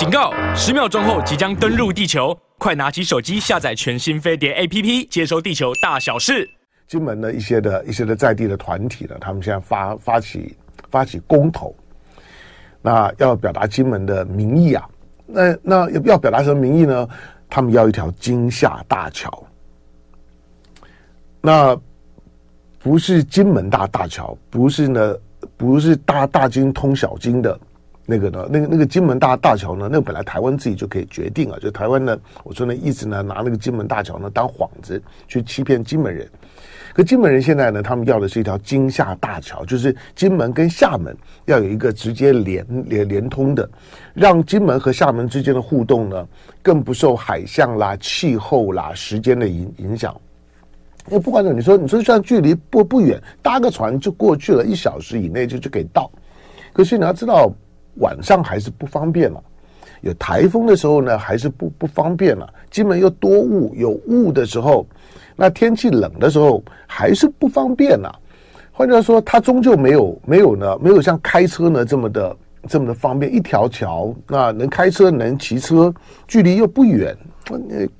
警告！十秒钟后即将登陆地球，快拿起手机下载全新飞碟 APP，接收地球大小事。金门的一些的一些的在地的团体呢，他们现在发发起发起公投，那要表达金门的民意啊，那那要表达什么民意呢？他们要一条金厦大桥，那不是金门大大桥，不是呢，不是大大金通小金的。那个呢，那个那个金门大大桥呢，那个本来台湾自己就可以决定啊，就台湾呢，我说呢，一直呢拿那个金门大桥呢当幌子去欺骗金门人。可金门人现在呢，他们要的是一条金厦大桥，就是金门跟厦门要有一个直接连连连通的，让金门和厦门之间的互动呢，更不受海象啦、气候啦、时间的影影响。因为不管怎么你说，你说像距离不不远，搭个船就过去了，一小时以内就就可以到。可是你要知道。晚上还是不方便了，有台风的时候呢，还是不不方便了。进门又多雾，有雾的时候，那天气冷的时候还是不方便了。换句话说，它终究没有没有呢，没有像开车呢这么的这么的方便。一条桥，那能开车能骑车，距离又不远。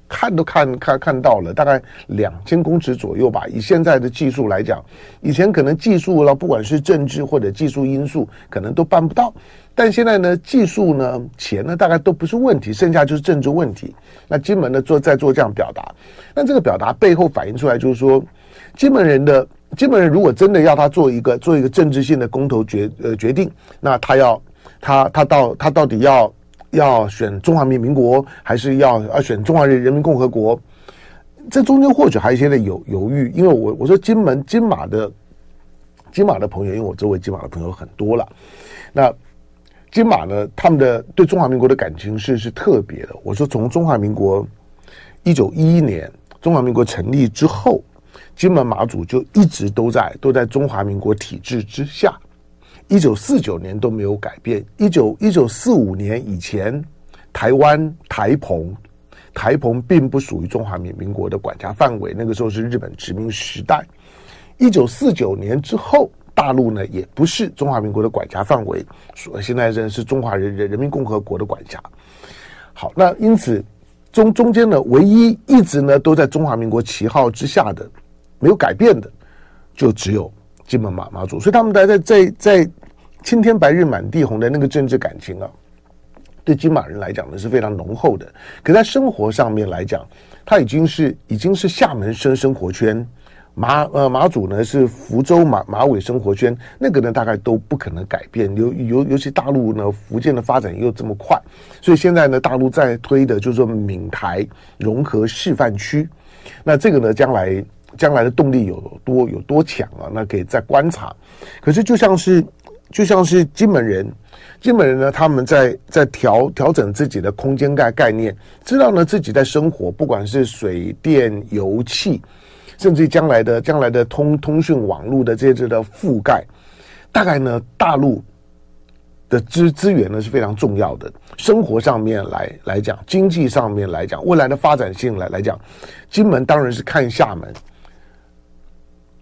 看都看看看到了，大概两千公尺左右吧。以现在的技术来讲，以前可能技术了，不管是政治或者技术因素，可能都办不到。但现在呢，技术呢，钱呢，大概都不是问题，剩下就是政治问题。那金门呢，做在做这样表达，那这个表达背后反映出来就是说，金门人的金门人如果真的要他做一个做一个政治性的公投决呃决定，那他要他他到他到底要。要选中华民民国，还是要要选中华人人民共和国？这中间或许还有一些的犹犹豫，因为我我说金门金马的金马的朋友，因为我周围金马的朋友很多了。那金马呢，他们的对中华民国的感情是是特别的。我说从中华民国一九一一年中华民国成立之后，金门马祖就一直都在都在中华民国体制之下。一九四九年都没有改变。一九一九四五年以前，台湾台澎台澎并不属于中华民民国的管辖范围。那个时候是日本殖民时代。一九四九年之后，大陆呢也不是中华民国的管辖范围，所现在仍是中华人人人民共和国的管辖。好，那因此中中间呢，唯一一直呢都在中华民国旗号之下的，没有改变的，就只有金门马马祖。所以他们在在在在。青天白日满地红的那个政治感情啊，对金马人来讲呢是非常浓厚的。可在生活上面来讲，他已经是已经是厦门生生活圈，马呃马祖呢是福州马马尾生活圈，那个呢大概都不可能改变。尤尤尤其大陆呢，福建的发展又这么快，所以现在呢大陆在推的就是说闽台融合示范区。那这个呢将来将来的动力有多有多强啊？那可以再观察。可是就像是。就像是金门人，金门人呢，他们在在调调整自己的空间概概念，知道呢自己在生活，不管是水电油气，甚至将来的将来的通通讯网络的这些的覆盖，大概呢大陆的资资源呢是非常重要的。生活上面来来讲，经济上面来讲，未来的发展性来来讲，金门当然是看厦门，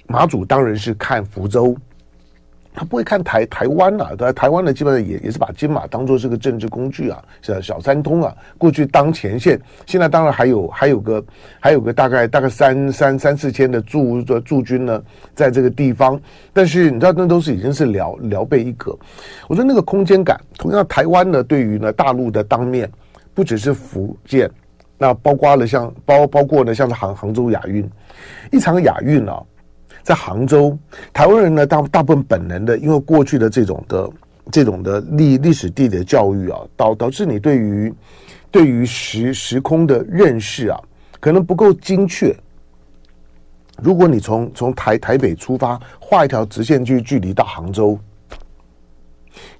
马祖当然是看福州。他不会看台台湾、啊，台湾呢，基本上也也是把金马当做是个政治工具啊，是小三通啊。过去当前线，现在当然还有还有个还有个大概大概三三三四千的驻的驻军呢，在这个地方。但是你知道，那都是已经是辽辽备一格。我说那个空间感，同样台湾呢，对于呢大陆的当面，不只是福建，那包括了像包包括呢，像是杭杭州亚运，一场亚运啊。在杭州，台湾人呢，大大部分本能的，因为过去的这种的这种的历历史地理的教育啊，导导致你对于对于时时空的认识啊，可能不够精确。如果你从从台台北出发，画一条直线距距离到杭州，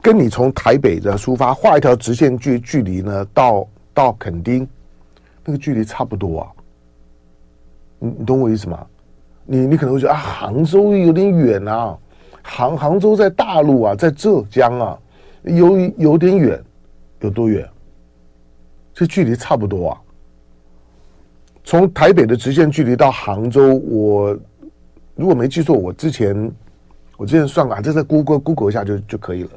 跟你从台北的出发画一条直线距距离呢，到到垦丁，那个距离差不多啊。你你懂我意思吗？你你可能会觉得啊，杭州有点远啊，杭杭州在大陆啊，在浙江啊，有有点远，有多远？这距离差不多啊。从台北的直线距离到杭州，我如果没记错，我之前我之前算过，这在 Google Google 一下就就可以了。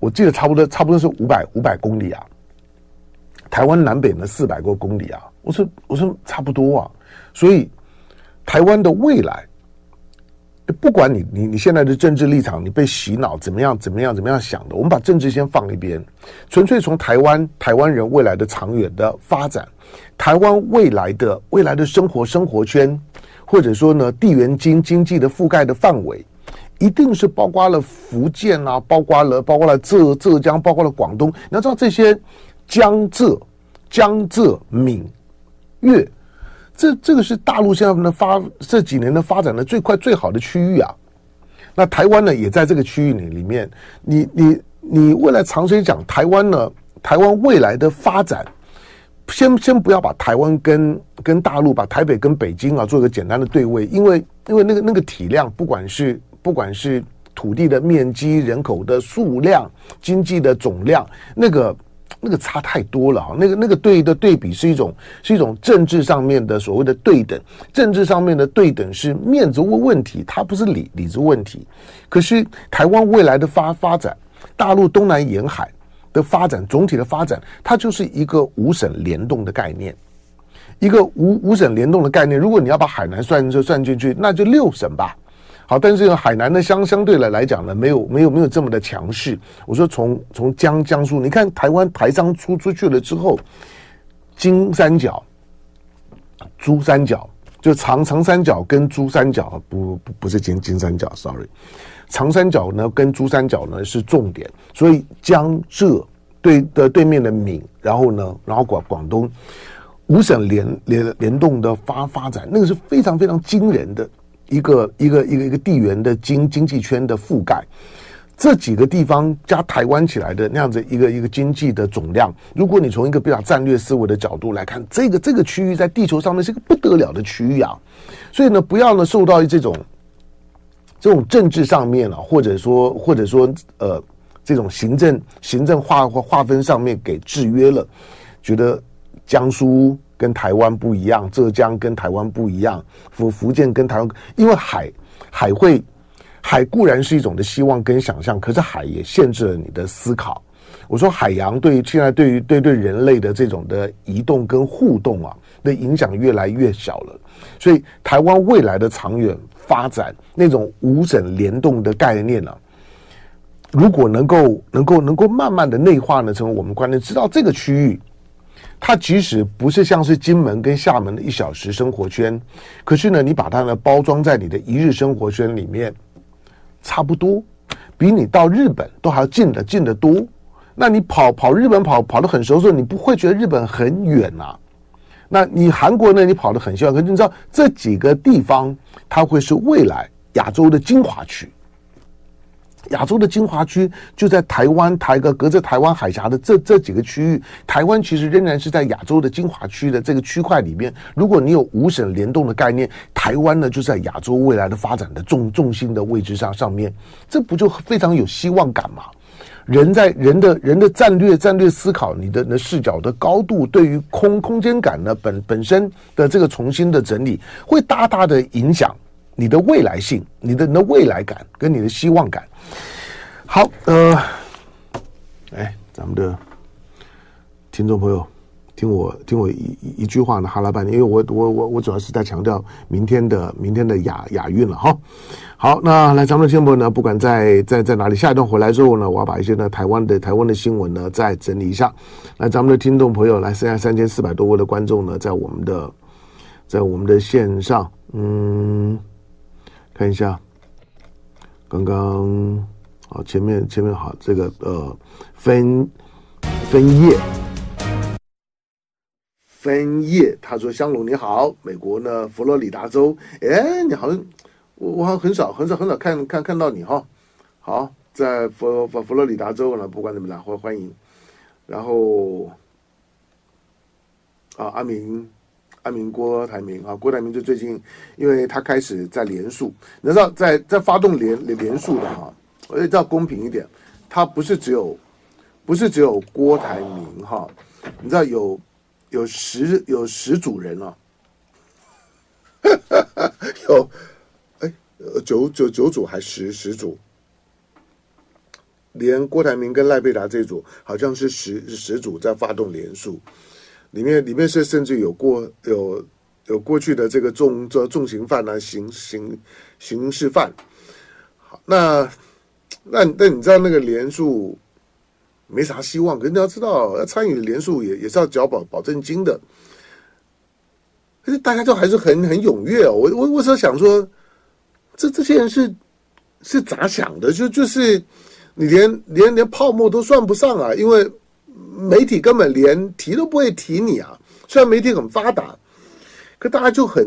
我记得差不多差不多是五百五百公里啊，台湾南北呢四百多公里啊。我说我说差不多啊，所以台湾的未来。不管你你你现在的政治立场，你被洗脑怎么样怎么样怎么样想的，我们把政治先放一边，纯粹从台湾台湾人未来的长远的发展，台湾未来的未来的生活生活圈，或者说呢地缘经经济的覆盖的范围，一定是包括了福建啊，包括了包括了浙浙江，包括了广东。你要知道这些江浙江浙闽粤。这这个是大陆现在的发这几年的发展的最快最好的区域啊，那台湾呢也在这个区域里里面，你你你未来长期讲台湾呢，台湾未来的发展，先先不要把台湾跟跟大陆把台北跟北京啊做一个简单的对位，因为因为那个那个体量，不管是不管是土地的面积、人口的数量、经济的总量，那个。那个差太多了啊！那个那个对的对比是一种是一种政治上面的所谓的对等，政治上面的对等是面子问问题，它不是理理子问题。可是台湾未来的发发展，大陆东南沿海的发展，总体的发展，它就是一个五省联动的概念，一个五五省联动的概念。如果你要把海南算就算进去，那就六省吧。好，但是海南呢，相相对来来讲呢，没有没有没有这么的强势。我说从从江江苏，你看台湾台商出出去了之后，金三角、珠三角，就长长三角跟珠三角，不不不是金金三角，sorry，长三角呢跟珠三角呢是重点，所以江浙对的对面的闽，然后呢，然后广广东五省联联联动的发发展，那个是非常非常惊人的。一个一个一个一个地缘的经经济圈的覆盖，这几个地方加台湾起来的那样子一个一个经济的总量，如果你从一个比较战略思维的角度来看，这个这个区域在地球上面是一个不得了的区域啊，所以呢，不要呢受到这种这种政治上面啊，或者说或者说呃这种行政行政划划分上面给制约了，觉得江苏。跟台湾不一样，浙江跟台湾不一样，福福建跟台湾，因为海海会海固然是一种的希望跟想象，可是海也限制了你的思考。我说海洋对于现在对于对对人类的这种的移动跟互动啊的影响越来越小了，所以台湾未来的长远发展那种五省联动的概念呢、啊，如果能够能够能够慢慢的内化呢，成为我们观念，知道这个区域。它即使不是像是金门跟厦门的一小时生活圈，可是呢，你把它呢包装在你的一日生活圈里面，差不多，比你到日本都还要近的近得多。那你跑跑日本跑跑得很熟的时候，你不会觉得日本很远呐、啊？那你韩国呢？你跑得很习惯，可是你知道这几个地方，它会是未来亚洲的精华区。亚洲的精华区就在台湾台个隔着台湾海峡的这这几个区域，台湾其实仍然是在亚洲的精华区的这个区块里面。如果你有五省联动的概念，台湾呢就在亚洲未来的发展的重重心的位置上上面，这不就非常有希望感吗？人在人的人的战略战略思考，你的那视角的高度，对于空空间感呢本本身的这个重新的整理，会大大的影响。你的未来性，你的你的未来感跟你的希望感，好，呃，哎，咱们的听众朋友，听我听我一一,句话呢，哈拉半天，因为我我我我主要是在强调明天的明天的亚亚运了哈。好，那来咱们的听众朋友呢，不管在在在哪里，下一段回来之后呢，我要把一些呢台湾的台湾的新闻呢再整理一下。来，咱们的听众朋友，来剩下三千四百多位的观众呢，在我们的在我们的线上，嗯。看一下，刚刚好，前面前面好，这个呃，分分页分页，他说香龙你好，美国呢佛罗里达州，哎，你好像我我好像很少很少很少看看看到你哈，好，在佛佛佛罗里达州呢，不管怎么样，欢欢迎，然后啊阿明。阿明郭台铭啊，郭台铭就最近，因为他开始在连署，你知道在在发动连连连署的哈，我也要公平一点，他不是只有，不是只有郭台铭哈，你知道有有十有十组人啊，有哎九九九组还十十组，连郭台铭跟赖佩达这组好像是十十组在发动连署，里面里面是甚至有过有有过去的这个重这重刑犯啊，刑刑刑事犯。好，那那那你知道那个连署没啥希望，可是你要知道，要参与的连署也也是要缴保保证金的。可是大家就还是很很踊跃哦。我我我是想说，这这些人是是咋想的？就就是你连连连泡沫都算不上啊，因为媒体根本连提都不会提你啊。虽然媒体很发达，可大家就很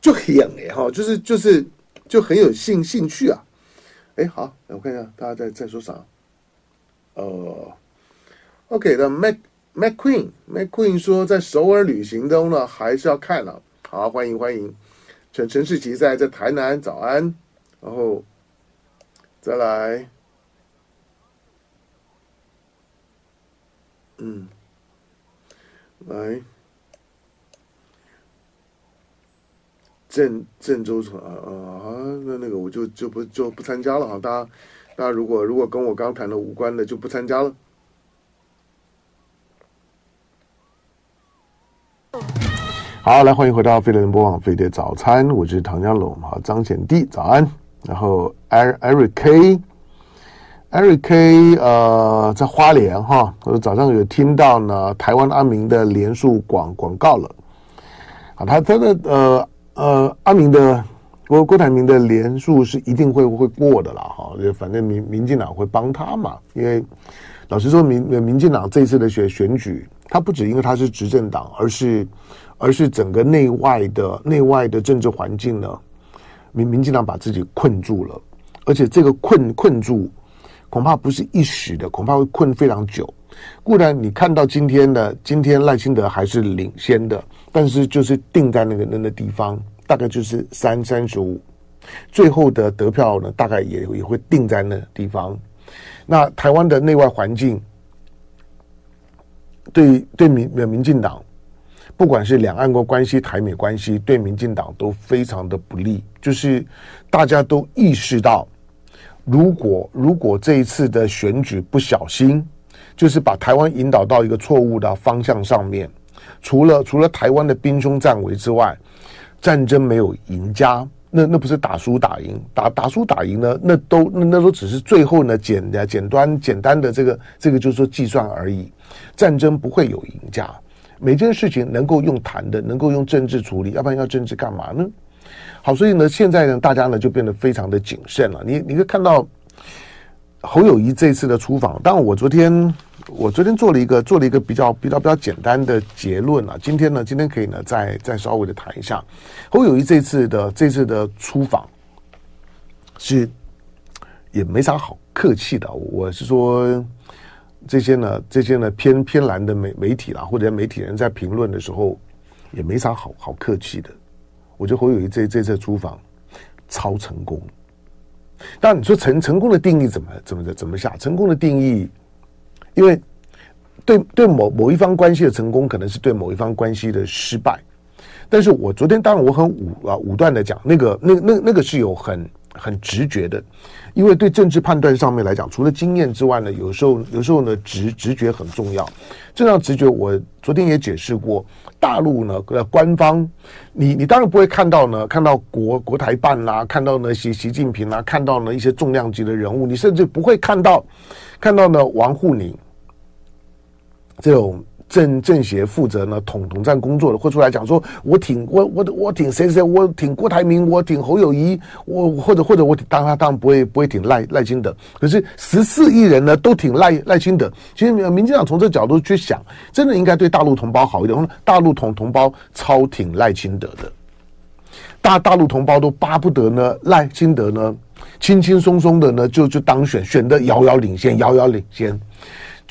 就很哎哈，就是就是就很有兴兴趣啊。哎，好，我看一下大家在在说啥。呃，OK 的 Mac。MacQueen MacQueen 说，在首尔旅行中呢，还是要看了，好，欢迎欢迎，陈陈世奇在在台南，早安。然后再来，嗯，来郑郑州城啊啊，那那个我就就不就不参加了哈。大家大家如果如果跟我刚谈的无关的，就不参加了。好，来欢迎回到飞碟联播网飞碟早餐，我是唐江龙，好，张显弟早安，然后 Eric K，Eric K，呃，在花莲哈，我早上有听到呢，台湾阿明的连署广广告了，啊，他他的呃呃阿明的郭郭台铭的连数是一定会会过的啦，哈，反正民民进党会帮他嘛，因为老实说民民进党这次的选选举，他不止因为他是执政党，而是。而是整个内外的内外的政治环境呢，民民进党把自己困住了，而且这个困困住恐怕不是一时的，恐怕会困非常久。固然你看到今天的今天赖清德还是领先的，但是就是定在那个那个地方，大概就是三三十五，最后的得票呢，大概也也会定在那地方。那台湾的内外环境对对民民进党。不管是两岸国关系、台美关系，对民进党都非常的不利。就是大家都意识到，如果如果这一次的选举不小心，就是把台湾引导到一个错误的方向上面，除了除了台湾的兵凶战危之外，战争没有赢家。那那不是打输打赢，打打输打赢呢？那都那那都只是最后呢简简单简单的这个这个就是说计算而已。战争不会有赢家。每件事情能够用谈的，能够用政治处理，要不然要政治干嘛呢？好，所以呢，现在呢，大家呢就变得非常的谨慎了。你你会看到侯友谊这次的出访，当然我昨天我昨天做了一个做了一个比较比较比较简单的结论啊。今天呢，今天可以呢再再稍微的谈一下侯友谊这次的这次的出访是也没啥好客气的，我是说。这些呢，这些呢偏偏蓝的媒媒体啦，或者媒体人在评论的时候，也没啥好好客气的。我觉得侯友谊这这次出访超成功。但你说成成功的定义怎么怎么的怎么下？成功的定义，因为对对某某一方关系的成功，可能是对某一方关系的失败。但是我昨天当然我很武啊武断的讲，那个那那那个是有很很直觉的。因为对政治判断上面来讲，除了经验之外呢，有时候有时候呢直直觉很重要。这样直觉，我昨天也解释过，大陆呢呃官方，你你当然不会看到呢，看到国国台办啦、看到呢习习近平啦、看到呢一些重量级的人物，你甚至不会看到看到呢王沪宁这种。政政协负责呢统统战工作的，会出来讲说，我挺我我我挺谁谁，我挺郭台铭，我挺侯友宜，我或者或者我挺当他当然不会不会挺赖赖清德，可是十四亿人呢都挺赖赖清德。其实民民进党从这角度去想，真的应该对大陆同胞好一点。大陆同同胞超挺赖清德的，大大陆同胞都巴不得呢赖清德呢轻轻松松的呢就就当选，选得遥遥领先，遥遥领先，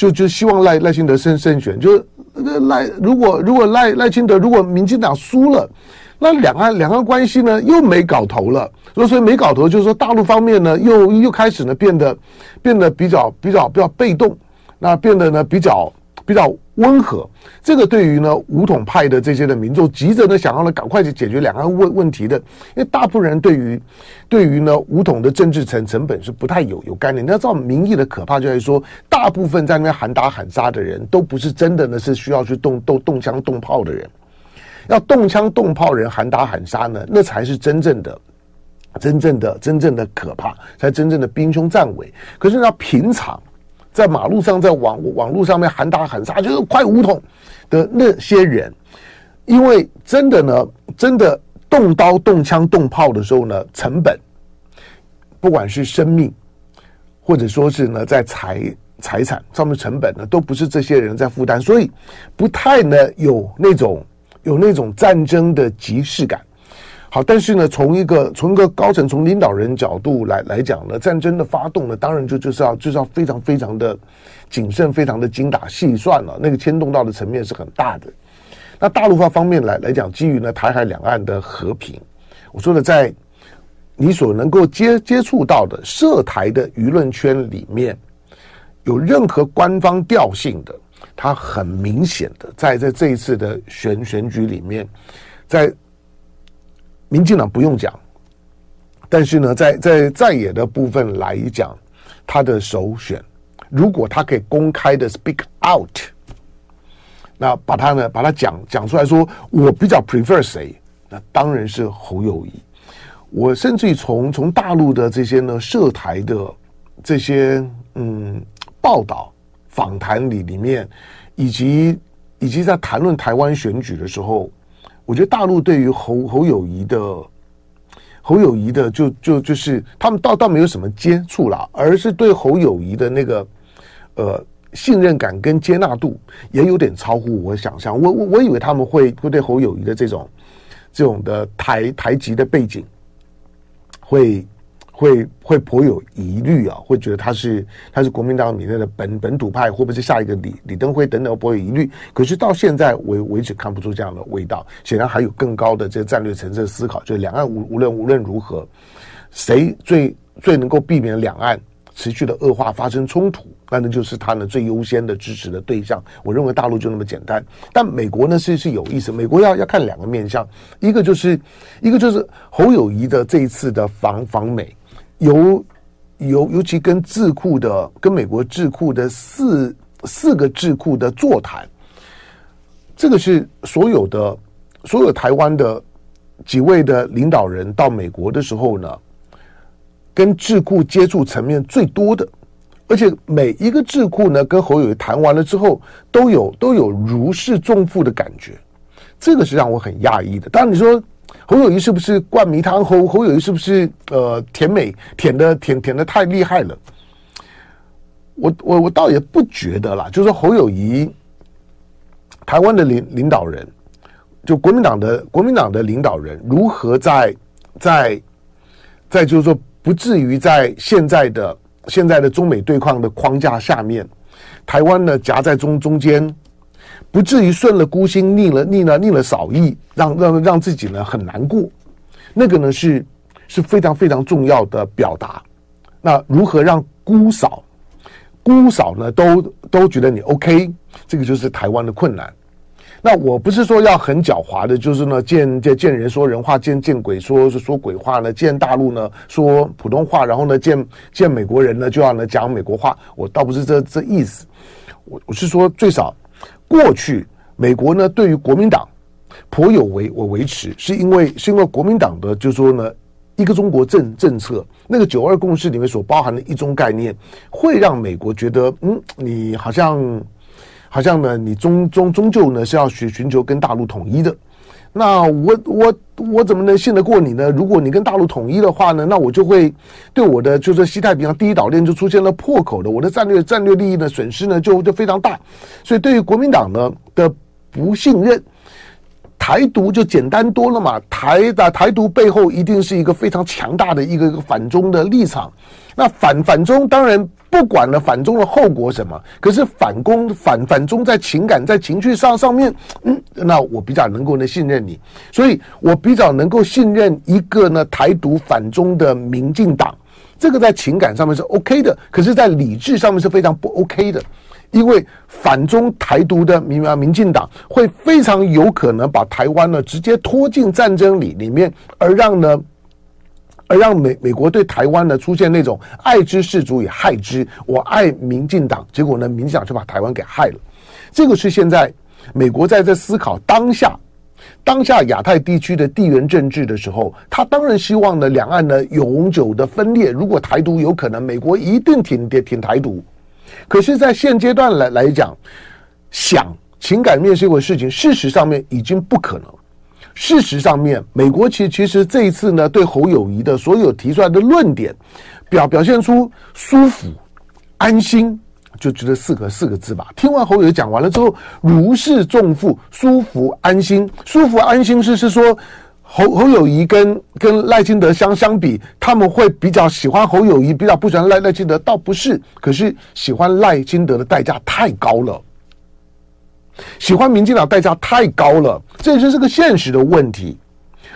就就希望赖赖清德胜胜选，就。是赖如果如果赖赖清德如果民进党输了，那两岸两岸关系呢又没搞头了。所以说没搞头，就是说大陆方面呢又又开始呢变得变得比较比较比较被动，那变得呢比较比较温和，这个对于呢武统派的这些的民众急着呢想要呢赶快去解决两岸问问题的，因为大部分人对于对于呢武统的政治成成本是不太有有概念。你要知道民意的可怕，就在于说，大部分在那边喊打喊杀的人都不是真的呢是需要去动动动枪动炮的人，要动枪动炮人喊打喊杀呢，那才是真正的真正的真正的可怕，才真正的兵凶战危。可是呢平常。在马路上，在网网络上面喊打喊杀，就是快武统的那些人，因为真的呢，真的动刀、动枪、动炮的时候呢，成本，不管是生命，或者说是呢，在财财产上面成本呢，都不是这些人在负担，所以不太呢有那种有那种战争的即视感。好，但是呢，从一个从一个高层、从领导人角度来来讲呢，战争的发动呢，当然就就是要就是要非常非常的谨慎，非常的精打细算了。那个牵动到的层面是很大的。那大陆方方面来来讲，基于呢台海两岸的和平，我说的在你所能够接接触到的涉台的舆论圈里面，有任何官方调性的，它很明显的在在这一次的选选举里面，在。民进党不用讲，但是呢，在在在野的部分来讲，他的首选，如果他可以公开的 speak out，那把他呢，把他讲讲出来说，我比较 prefer 谁，那当然是侯友谊。我甚至于从从大陆的这些呢涉台的这些嗯报道访谈里里面，以及以及在谈论台湾选举的时候。我觉得大陆对于侯侯友谊的侯友谊的就就就是他们倒倒没有什么接触啦，而是对侯友谊的那个呃信任感跟接纳度也有点超乎我想象。我我我以为他们会会对侯友谊的这种这种的台台籍的背景会。会会颇有疑虑啊，会觉得他是他是国民党里面的本本土派，会不会是下一个李李登辉等等，颇有疑虑。可是到现在为为止看不出这样的味道，显然还有更高的这个战略层次思考，就是两岸无无论无论如何，谁最最能够避免两岸持续的恶化发生冲突，那那就是他呢最优先的支持的对象。我认为大陆就那么简单，但美国呢是是有意思，美国要要看两个面向，一个就是一个就是侯友谊的这一次的访访美。尤尤尤其跟智库的、跟美国智库的四四个智库的座谈，这个是所有的所有台湾的几位的领导人到美国的时候呢，跟智库接触层面最多的，而且每一个智库呢，跟侯友宜谈完了之后，都有都有如释重负的感觉，这个是让我很讶异的。当然你说。侯友谊是不是灌迷汤？侯侯友谊是不是呃甜美舔的舔舔的太厉害了？我我我倒也不觉得啦。就是说侯友谊，台湾的领领导人，就国民党的国民党的领导人，如何在在在就是说不至于在现在的现在的中美对抗的框架下面，台湾呢夹在中中间。不至于顺了孤心逆了逆了逆了嫂意，让让让自己呢很难过，那个呢是是非常非常重要的表达。那如何让姑嫂姑嫂呢都都觉得你 OK，这个就是台湾的困难。那我不是说要很狡猾的，就是呢见见见人说人话，见见鬼说说鬼话呢，见大陆呢说普通话，然后呢见见美国人呢就要呢讲美国话。我倒不是这这意思，我我是说最少。过去美国呢对于国民党颇有维我维持，是因为是因为国民党的就说呢一个中国政政策，那个九二共识里面所包含的一中概念，会让美国觉得嗯，你好像好像呢你终终终究呢是要寻寻求跟大陆统一的。那我我我怎么能信得过你呢？如果你跟大陆统一的话呢，那我就会对我的就是西太平洋第一岛链就出现了破口的，我的战略战略利益的损失呢就就非常大。所以对于国民党呢的不信任，台独就简单多了嘛。台的台独背后一定是一个非常强大的一个一个反中的立场。那反反中当然。不管了反中的后果什么，可是反攻反反中在情感在情绪上上面，嗯，那我比较能够呢信任你，所以我比较能够信任一个呢台独反中的民进党，这个在情感上面是 OK 的，可是在理智上面是非常不 OK 的，因为反中台独的民民进党会非常有可能把台湾呢直接拖进战争里里面，而让呢。而让美美国对台湾呢出现那种爱之是足以害之，我爱民进党，结果呢，民进党就把台湾给害了。这个是现在美国在这思考当下当下亚太地区的地缘政治的时候，他当然希望呢两岸呢永久的分裂。如果台独有可能，美国一定挺挺台独。可是，在现阶段来来讲，想情感面是一回事情，事实上面已经不可能。事实上面，美国其实其实这一次呢，对侯友谊的所有提出来的论点，表表现出舒服、安心，就觉得四个四个字吧。听完侯友宜讲完了之后，如释重负，舒服安心，舒服安心是是说侯侯友谊跟跟赖清德相相比，他们会比较喜欢侯友谊，比较不喜欢赖赖清德，倒不是，可是喜欢赖清德的代价太高了。喜欢民进党代价太高了，这就是个现实的问题。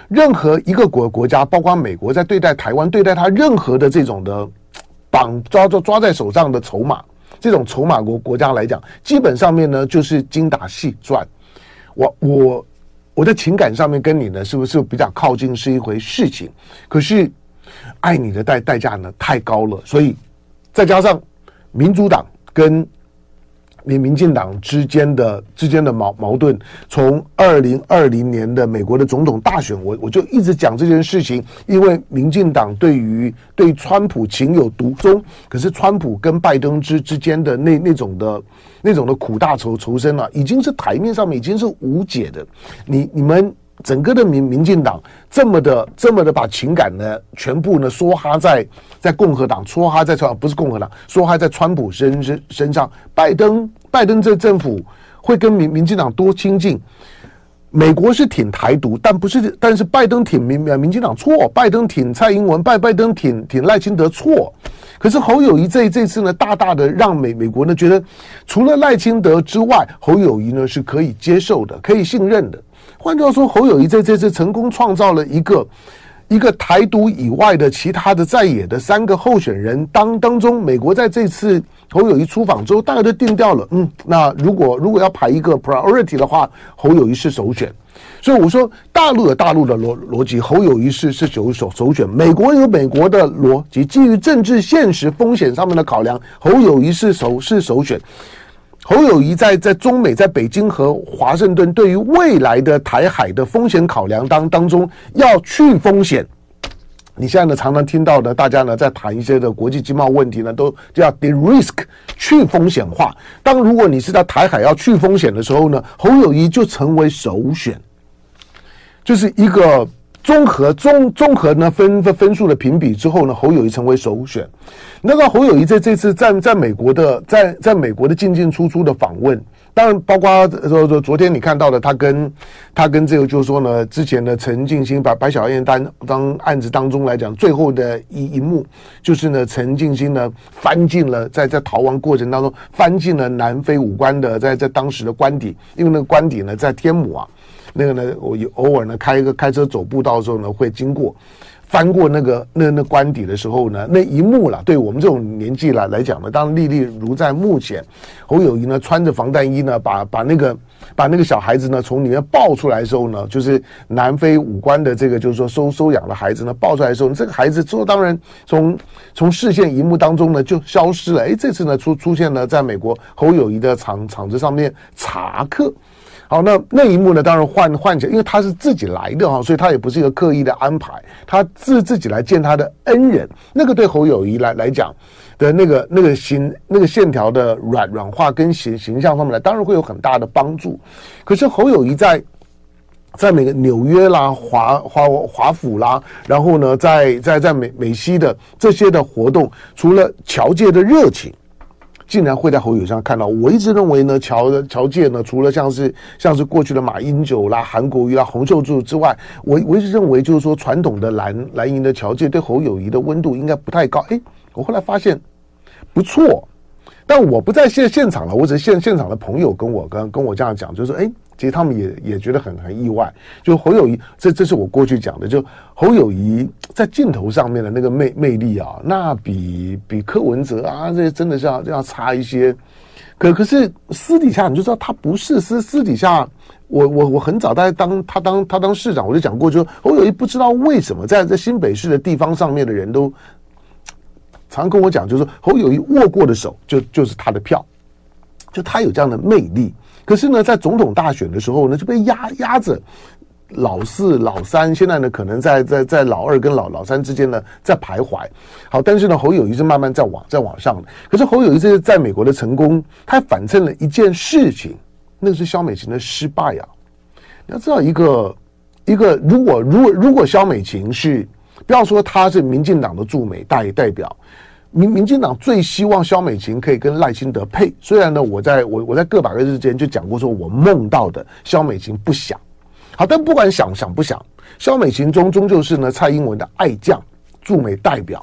任何一个国国家，包括美国，在对待台湾、对待他任何的这种的绑抓抓抓在手上的筹码，这种筹码国国家来讲，基本上面呢就是精打细算。我我我在情感上面跟你呢，是不是比较靠近是一回事情？可是爱你的代代价呢太高了，所以再加上民主党跟。民民进党之间的之间的矛矛盾，从二零二零年的美国的总统大选，我我就一直讲这件事情，因为民进党对于对川普情有独钟，可是川普跟拜登之之间的那那种的那种的苦大仇仇深啊，已经是台面上面已经是无解的，你你们。整个的民民进党这么的这么的把情感呢全部呢梭哈在在共和党，梭哈在川不是共和党，梭哈在川普身身身上。拜登拜登这政府会跟民民进党多亲近？美国是挺台独，但不是，但是拜登挺民民进党错，拜登挺蔡英文，拜拜登挺挺赖清德错。可是侯友宜这这次呢，大大的让美美国呢觉得，除了赖清德之外，侯友宜呢是可以接受的，可以信任的。换句话说，侯友谊在这次成功创造了一个一个台独以外的其他的在野的三个候选人当当中，美国在这次侯友谊出访之后，大家都定掉了。嗯，那如果如果要排一个 priority 的话，侯友谊是首选。所以我说，大陆有大陆的逻逻辑，侯友谊是是首首首选；美国有美国的逻辑，基于政治现实风险上面的考量，侯友谊是首是首选。侯友谊在在中美，在北京和华盛顿，对于未来的台海的风险考量当当中，要去风险。你现在呢，常常听到的，大家呢在谈一些的国际经贸问题呢，都叫 de-risk 去风险化。当如果你是在台海要去风险的时候呢，侯友谊就成为首选，就是一个。综合综综合呢分分分数的评比之后呢，侯友谊成为首选。那个侯友谊在这次在在美国的在在美国的进进出出的访问，当然包括说说昨天你看到的他跟他跟这个就是说呢，之前的陈静心把白小燕当当案子当中来讲，最后的一一幕就是呢，陈静心呢翻进了在在逃亡过程当中翻进了南非武官的在在当时的官邸，因为那个官邸呢在天母啊。那个呢，我偶尔呢开一个开车走步道的时候呢，会经过翻过那个那那官邸的时候呢，那一幕了，对我们这种年纪来来讲呢，当然历历如在目前。侯友宜呢穿着防弹衣呢，把把那个把那个小孩子呢从里面抱出来的时候呢，就是南非武官的这个就是说收收养的孩子呢抱出来的时候，这个孩子之后当然从从视线荧幕当中呢就消失了。哎，这次呢出出现了在美国侯友宜的场场子上面查课。好，那那一幕呢？当然换换起来，因为他是自己来的哈，所以他也不是一个刻意的安排，他自自己来见他的恩人。那个对侯友谊来来讲的那个那个形那个线条的软软化跟形形象方面来，当然会有很大的帮助。可是侯友谊在在每个纽约啦、华华华府啦，然后呢，在在在美美西的这些的活动，除了侨界的热情。竟然会在侯友上看到，我一直认为呢，侨的侨界呢，除了像是像是过去的马英九啦、韩国瑜啦、洪秀柱之外，我我一直认为就是说传统的蓝蓝营的乔界对侯友谊的温度应该不太高。哎，我后来发现不错，但我不在现现场了，我只是现现场的朋友跟我跟跟我这样讲，就是说，哎，其实他们也也觉得很很意外。就侯友谊，这这是我过去讲的，就侯友谊在镜头上面的那个魅魅力啊，那比比柯文哲啊，这些真的是要要差一些。可可是私底下你就知道他不是私私底下，我我我很早在当他当他当市长，我就讲过，就侯友谊不知道为什么在在新北市的地方上面的人都常跟我讲，就是侯友谊握过的手就就是他的票，就他有这样的魅力。可是呢，在总统大选的时候呢，就被压压着，老四、老三，现在呢，可能在在在老二跟老老三之间呢，在徘徊。好，但是呢，侯友宜是慢慢在往在往上。可是侯友宜这在美国的成功，他反衬了一件事情，那是萧美琴的失败啊。你要知道，一个一个，如果如果如果萧美琴是，不要说他是民进党的驻美代代表。民民进党最希望萧美琴可以跟赖清德配，虽然呢，我在我我在个把月之间就讲过，说我梦到的萧美琴不想，好，但不管想想不想，萧美琴终终究是呢蔡英文的爱将驻美代表，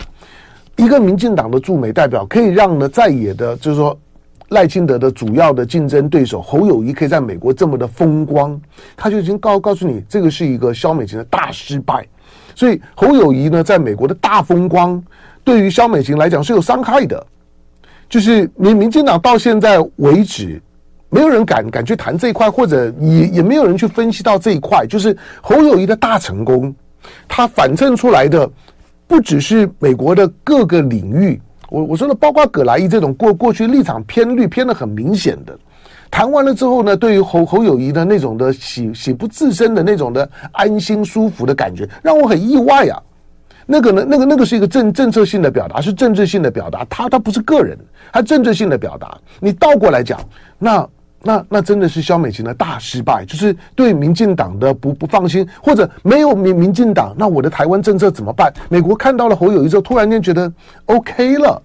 一个民进党的驻美代表可以让呢在野的，就是说赖清德的主要的竞争对手侯友谊可以在美国这么的风光，他就已经告告诉你，这个是一个萧美琴的大失败，所以侯友谊呢在美国的大风光。对于萧美琴来讲是有伤害的，就是民民进党到现在为止，没有人敢敢去谈这一块，或者也也没有人去分析到这一块。就是侯友宜的大成功，他反衬出来的不只是美国的各个领域，我我说的包括葛莱伊这种过过去立场偏绿偏的很明显的，谈完了之后呢，对于侯侯友宜的那种的喜喜不自胜的那种的安心舒服的感觉，让我很意外啊。那个呢？那个那个是一个政政策性的表达，是政治性的表达。他他不是个人，他政治性的表达。你倒过来讲，那那那真的是萧美琴的大失败，就是对民进党的不不放心，或者没有民民进党，那我的台湾政策怎么办？美国看到了侯友谊之后，突然间觉得 OK 了，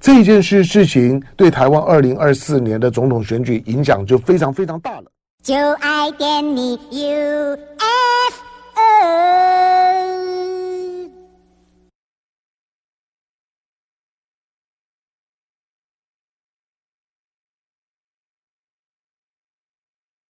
这件事事情对台湾二零二四年的总统选举影响就非常非常大了。就爱给你 UFO